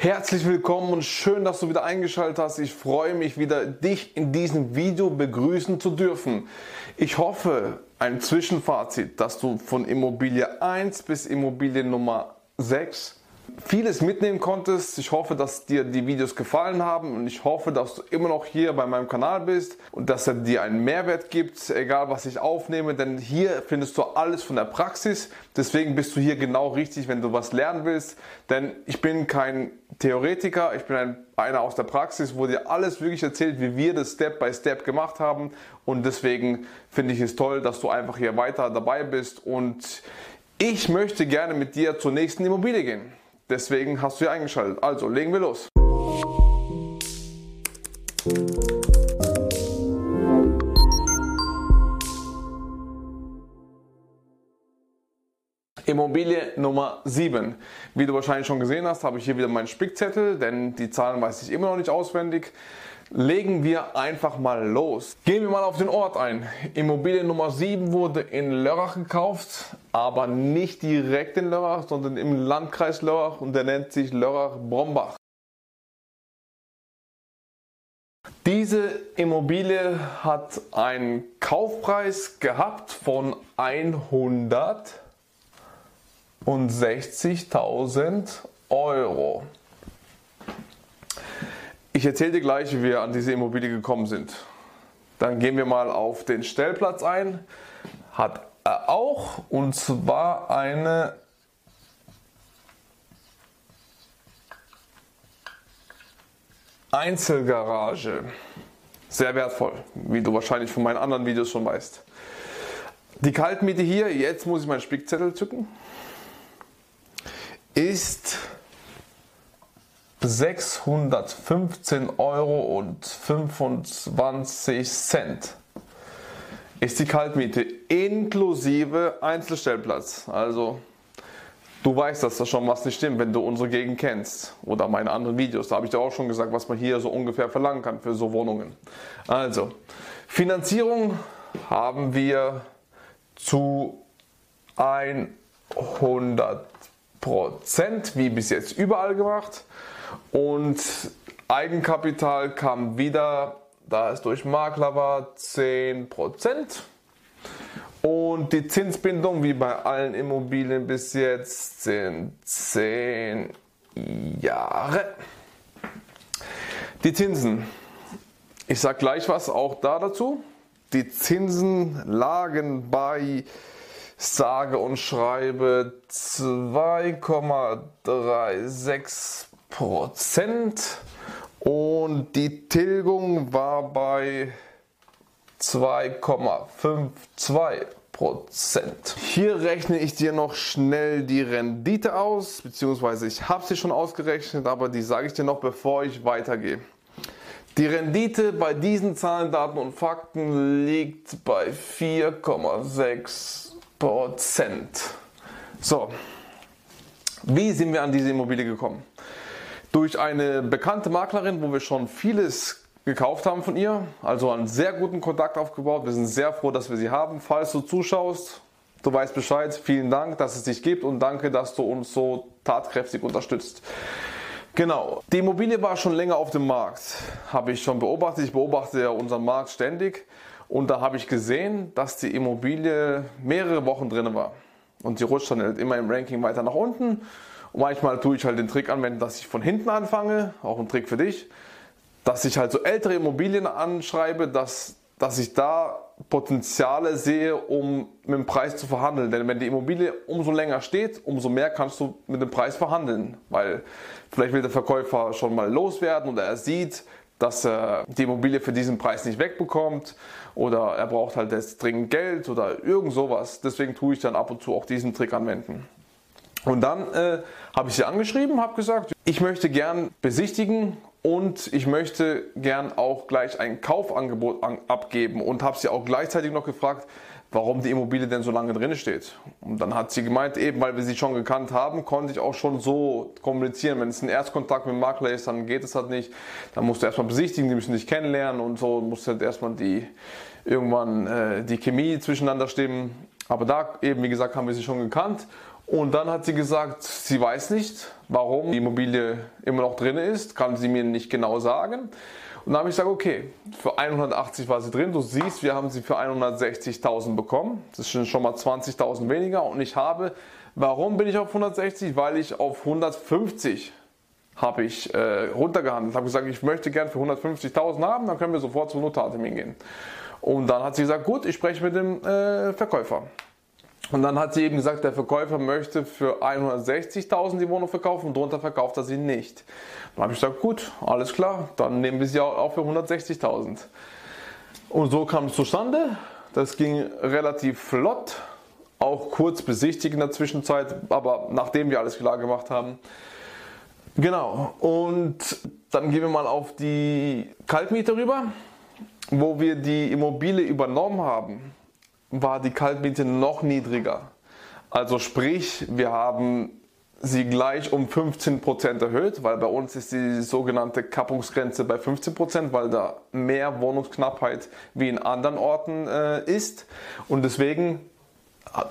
Herzlich willkommen und schön, dass du wieder eingeschaltet hast. Ich freue mich wieder, dich in diesem Video begrüßen zu dürfen. Ich hoffe, ein Zwischenfazit, dass du von Immobilie 1 bis Immobilie Nummer 6 vieles mitnehmen konntest. Ich hoffe, dass dir die Videos gefallen haben und ich hoffe, dass du immer noch hier bei meinem Kanal bist und dass er dir einen Mehrwert gibt, egal was ich aufnehme, denn hier findest du alles von der Praxis. Deswegen bist du hier genau richtig, wenn du was lernen willst, denn ich bin kein Theoretiker, ich bin ein, einer aus der Praxis, wo dir alles wirklich erzählt, wie wir das Step by Step gemacht haben und deswegen finde ich es toll, dass du einfach hier weiter dabei bist und ich möchte gerne mit dir zur nächsten Immobilie gehen. Deswegen hast du hier eingeschaltet. Also legen wir los. Immobilie Nummer 7. Wie du wahrscheinlich schon gesehen hast, habe ich hier wieder meinen Spickzettel, denn die Zahlen weiß ich immer noch nicht auswendig. Legen wir einfach mal los. Gehen wir mal auf den Ort ein. Immobilie Nummer 7 wurde in Lörrach gekauft, aber nicht direkt in Lörrach, sondern im Landkreis Lörrach und der nennt sich Lörrach-Brombach. Diese Immobilie hat einen Kaufpreis gehabt von 160.000 Euro. Ich erzähle dir gleich, wie wir an diese Immobilie gekommen sind. Dann gehen wir mal auf den Stellplatz ein. Hat auch und zwar eine Einzelgarage. Sehr wertvoll, wie du wahrscheinlich von meinen anderen Videos schon weißt. Die Kaltmiete hier, jetzt muss ich meinen Spickzettel zücken, ist 615 Euro und 25 Cent ist die Kaltmiete inklusive Einzelstellplatz. Also du weißt, dass das schon was nicht stimmt, wenn du unsere Gegend kennst oder meine anderen Videos. Da habe ich dir auch schon gesagt, was man hier so ungefähr verlangen kann für so Wohnungen. Also Finanzierung haben wir zu 100 Prozent, wie bis jetzt überall gemacht. Und Eigenkapital kam wieder, da es durch Makler war, 10%. Und die Zinsbindung, wie bei allen Immobilien bis jetzt, sind 10 Jahre. Die Zinsen. Ich sage gleich was auch da dazu. Die Zinsen lagen bei sage und schreibe 2,36 Prozent und die Tilgung war bei 2,52 Prozent. Hier rechne ich dir noch schnell die Rendite aus, beziehungsweise ich habe sie schon ausgerechnet, aber die sage ich dir noch, bevor ich weitergehe. Die Rendite bei diesen Zahlen, Daten und Fakten liegt bei 4,6 Prozent. So, wie sind wir an diese Immobilie gekommen? Durch eine bekannte Maklerin, wo wir schon vieles gekauft haben von ihr. Also einen sehr guten Kontakt aufgebaut. Wir sind sehr froh, dass wir sie haben. Falls du zuschaust, du weißt Bescheid. Vielen Dank, dass es dich gibt und danke, dass du uns so tatkräftig unterstützt. Genau, die Immobilie war schon länger auf dem Markt, habe ich schon beobachtet. Ich beobachte ja unseren Markt ständig und da habe ich gesehen, dass die Immobilie mehrere Wochen drin war. Und die rutscht dann halt immer im Ranking weiter nach unten und manchmal tue ich halt den Trick anwenden, dass ich von hinten anfange, auch ein Trick für dich, dass ich halt so ältere Immobilien anschreibe, dass, dass ich da Potenziale sehe, um mit dem Preis zu verhandeln. Denn wenn die Immobilie umso länger steht, umso mehr kannst du mit dem Preis verhandeln. Weil vielleicht will der Verkäufer schon mal loswerden oder er sieht, dass er die Immobilie für diesen Preis nicht wegbekommt oder er braucht halt jetzt dringend Geld oder irgend sowas. Deswegen tue ich dann ab und zu auch diesen Trick anwenden. Und dann äh, habe ich sie angeschrieben, habe gesagt, ich möchte gern besichtigen und ich möchte gern auch gleich ein Kaufangebot an, abgeben und habe sie auch gleichzeitig noch gefragt, warum die Immobilie denn so lange drin steht. Und dann hat sie gemeint, eben weil wir sie schon gekannt haben, konnte ich auch schon so kommunizieren. Wenn es ein Erstkontakt mit dem Makler ist, dann geht es halt nicht. Dann musst du erstmal besichtigen, die müssen dich kennenlernen und so musst halt erstmal die irgendwann äh, die Chemie zwischeneinander stimmen. Aber da eben, wie gesagt, haben wir sie schon gekannt Und dann hat sie gesagt, sie weiß nicht, warum die Immobilie immer noch drin ist, kann sie mir nicht genau sagen. Und dann habe ich gesagt, okay, für 180 war sie drin. Du siehst, wir haben sie für 160.000 bekommen. Das sind schon mal 20.000 weniger. Und ich habe, warum bin ich auf 160? Weil ich auf 150 habe ich äh, runtergehandelt. Habe gesagt, ich möchte gern für 150.000 haben, dann können wir sofort zum Notartermin gehen. Und dann hat sie gesagt, gut, ich spreche mit dem äh, Verkäufer. Und dann hat sie eben gesagt, der Verkäufer möchte für 160.000 die Wohnung verkaufen und darunter verkauft er sie nicht. Dann habe ich gesagt, gut, alles klar, dann nehmen wir sie auch für 160.000. Und so kam es zustande. Das ging relativ flott, auch kurz besichtigt in der Zwischenzeit, aber nachdem wir alles klar gemacht haben. Genau, und dann gehen wir mal auf die Kaltmiete rüber, wo wir die Immobilie übernommen haben war die Kaltmiete noch niedriger. Also sprich, wir haben sie gleich um 15% erhöht, weil bei uns ist die sogenannte Kappungsgrenze bei 15%, weil da mehr Wohnungsknappheit wie in anderen Orten äh, ist. Und deswegen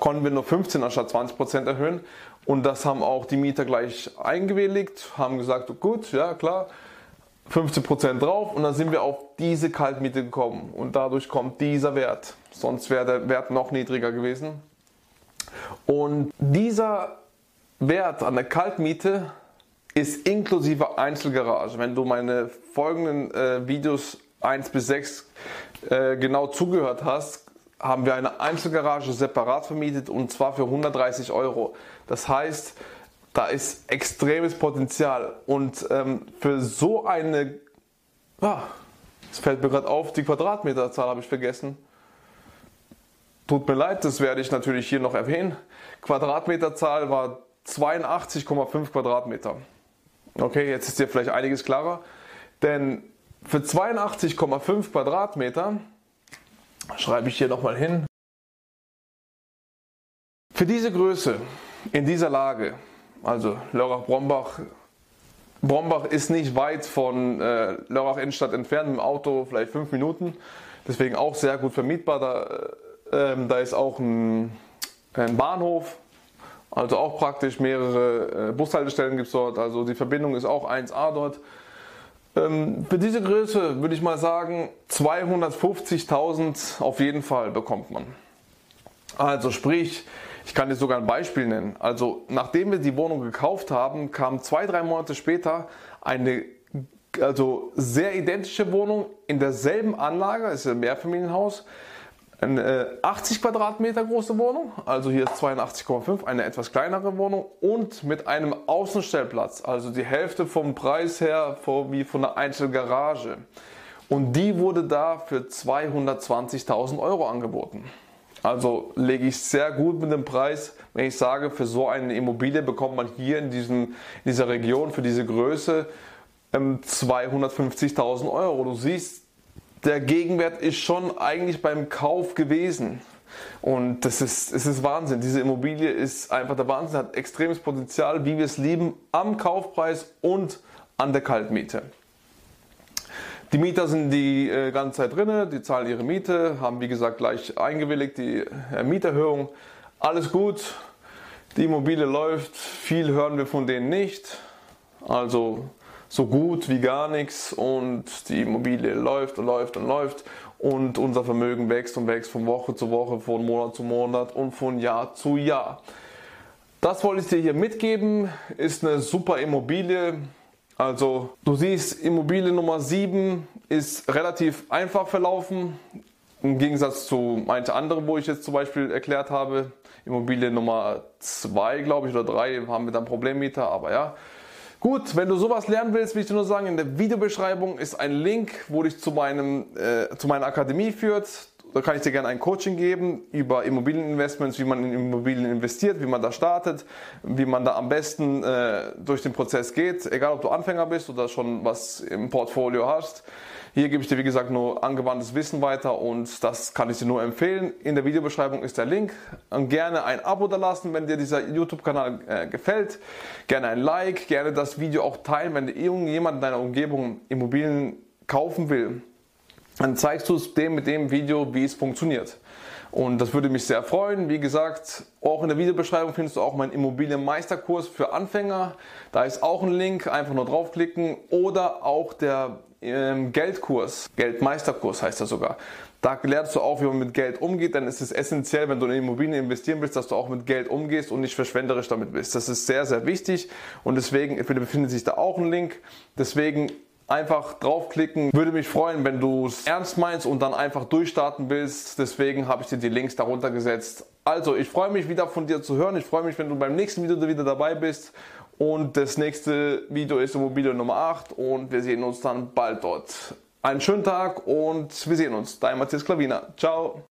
konnten wir nur 15 anstatt 20% erhöhen. Und das haben auch die Mieter gleich eingewilligt, haben gesagt, gut, ja klar, 15% drauf und dann sind wir auf diese Kaltmiete gekommen und dadurch kommt dieser Wert. Sonst wäre der Wert noch niedriger gewesen. Und dieser Wert an der Kaltmiete ist inklusive Einzelgarage. Wenn du meine folgenden äh, Videos 1 bis 6 äh, genau zugehört hast, haben wir eine Einzelgarage separat vermietet und zwar für 130 Euro. Das heißt, da ist extremes Potenzial. Und ähm, für so eine, es fällt mir gerade auf, die Quadratmeterzahl habe ich vergessen. Tut mir leid, das werde ich natürlich hier noch erwähnen. Quadratmeterzahl war 82,5 Quadratmeter. Okay, jetzt ist dir vielleicht einiges klarer. Denn für 82,5 Quadratmeter schreibe ich hier nochmal hin. Für diese Größe, in dieser Lage, also Lörrach-Brombach. Brombach ist nicht weit von äh, Lörrach Innenstadt entfernt, dem Auto vielleicht fünf Minuten. Deswegen auch sehr gut vermietbar. Da, äh, da ist auch ein, ein, Bahnhof, also auch praktisch mehrere äh, Bushaltestellen gibt es dort. Also die Verbindung ist auch 1A dort. Ähm, für diese Größe würde ich mal sagen, 250.000 auf jeden Fall bekommt man. Also sprich, ich kann dir sogar ein Beispiel nennen. Also nachdem wir die Wohnung gekauft haben, kam zwei, drei Monate später eine also sehr identische Wohnung in derselben Anlage, ist ein Mehrfamilienhaus, eine 80 Quadratmeter große Wohnung, also hier ist 82,5, eine etwas kleinere Wohnung und mit einem Außenstellplatz, also die Hälfte vom Preis her wie von einer Einzelgarage. Und die wurde da für 220.000 Euro angeboten. Also lege ich sehr gut mit dem Preis, wenn ich sage, für so eine Immobilie bekommt man hier in, diesem, in dieser Region für diese Größe 250.000 ähm, Euro. Du siehst, der Gegenwert ist schon eigentlich beim Kauf gewesen. Und das ist, es ist Wahnsinn. Diese Immobilie ist einfach der Wahnsinn, hat extremes Potenzial, wie wir es lieben, am Kaufpreis und an der Kaltmiete. Die Mieter sind die äh, ganze Zeit drin, die zahlen ihre Miete, haben wie gesagt gleich eingewilligt die äh, Mieterhöhung. Alles gut, die Immobilie läuft, viel hören wir von denen nicht. Also so gut wie gar nichts und die Immobilie läuft und läuft und läuft und unser Vermögen wächst und wächst von Woche zu Woche, von Monat zu Monat und von Jahr zu Jahr. Das wollte ich dir hier mitgeben, ist eine super Immobilie, also du siehst, Immobilie Nummer 7 ist relativ einfach verlaufen. Im Gegensatz zu manchen anderen, wo ich jetzt zum Beispiel erklärt habe. Immobilie Nummer 2, glaube ich, oder 3 haben wir dann Problemmieter, aber ja. Gut, wenn du sowas lernen willst, will ich dir nur sagen, in der Videobeschreibung ist ein Link, wo dich zu, meinem, äh, zu meiner Akademie führt. Da kann ich dir gerne ein Coaching geben über Immobilieninvestments, wie man in Immobilien investiert, wie man da startet, wie man da am besten äh, durch den Prozess geht, egal ob du Anfänger bist oder schon was im Portfolio hast. Hier gebe ich dir, wie gesagt, nur angewandtes Wissen weiter und das kann ich dir nur empfehlen. In der Videobeschreibung ist der Link. Und gerne ein Abo da lassen, wenn dir dieser YouTube-Kanal äh, gefällt. Gerne ein Like, gerne das Video auch teilen, wenn irgendjemand in deiner Umgebung Immobilien kaufen will dann zeigst du es dem mit dem Video, wie es funktioniert. Und das würde mich sehr freuen. Wie gesagt, auch in der Videobeschreibung findest du auch meinen Immobilienmeisterkurs für Anfänger. Da ist auch ein Link, einfach nur draufklicken. Oder auch der ähm, Geldkurs, Geldmeisterkurs heißt er sogar. Da lernst du auch, wie man mit Geld umgeht. Dann ist es essentiell, wenn du in Immobilien investieren willst, dass du auch mit Geld umgehst und nicht verschwenderisch damit bist. Das ist sehr, sehr wichtig. Und deswegen befindet sich da auch ein Link. Deswegen einfach draufklicken. Würde mich freuen, wenn du es ernst meinst und dann einfach durchstarten willst. Deswegen habe ich dir die Links darunter gesetzt. Also, ich freue mich wieder von dir zu hören. Ich freue mich, wenn du beim nächsten Video wieder dabei bist. Und das nächste Video ist Immobilie Nummer 8 und wir sehen uns dann bald dort. Einen schönen Tag und wir sehen uns. Dein Matthias Klavina. Ciao.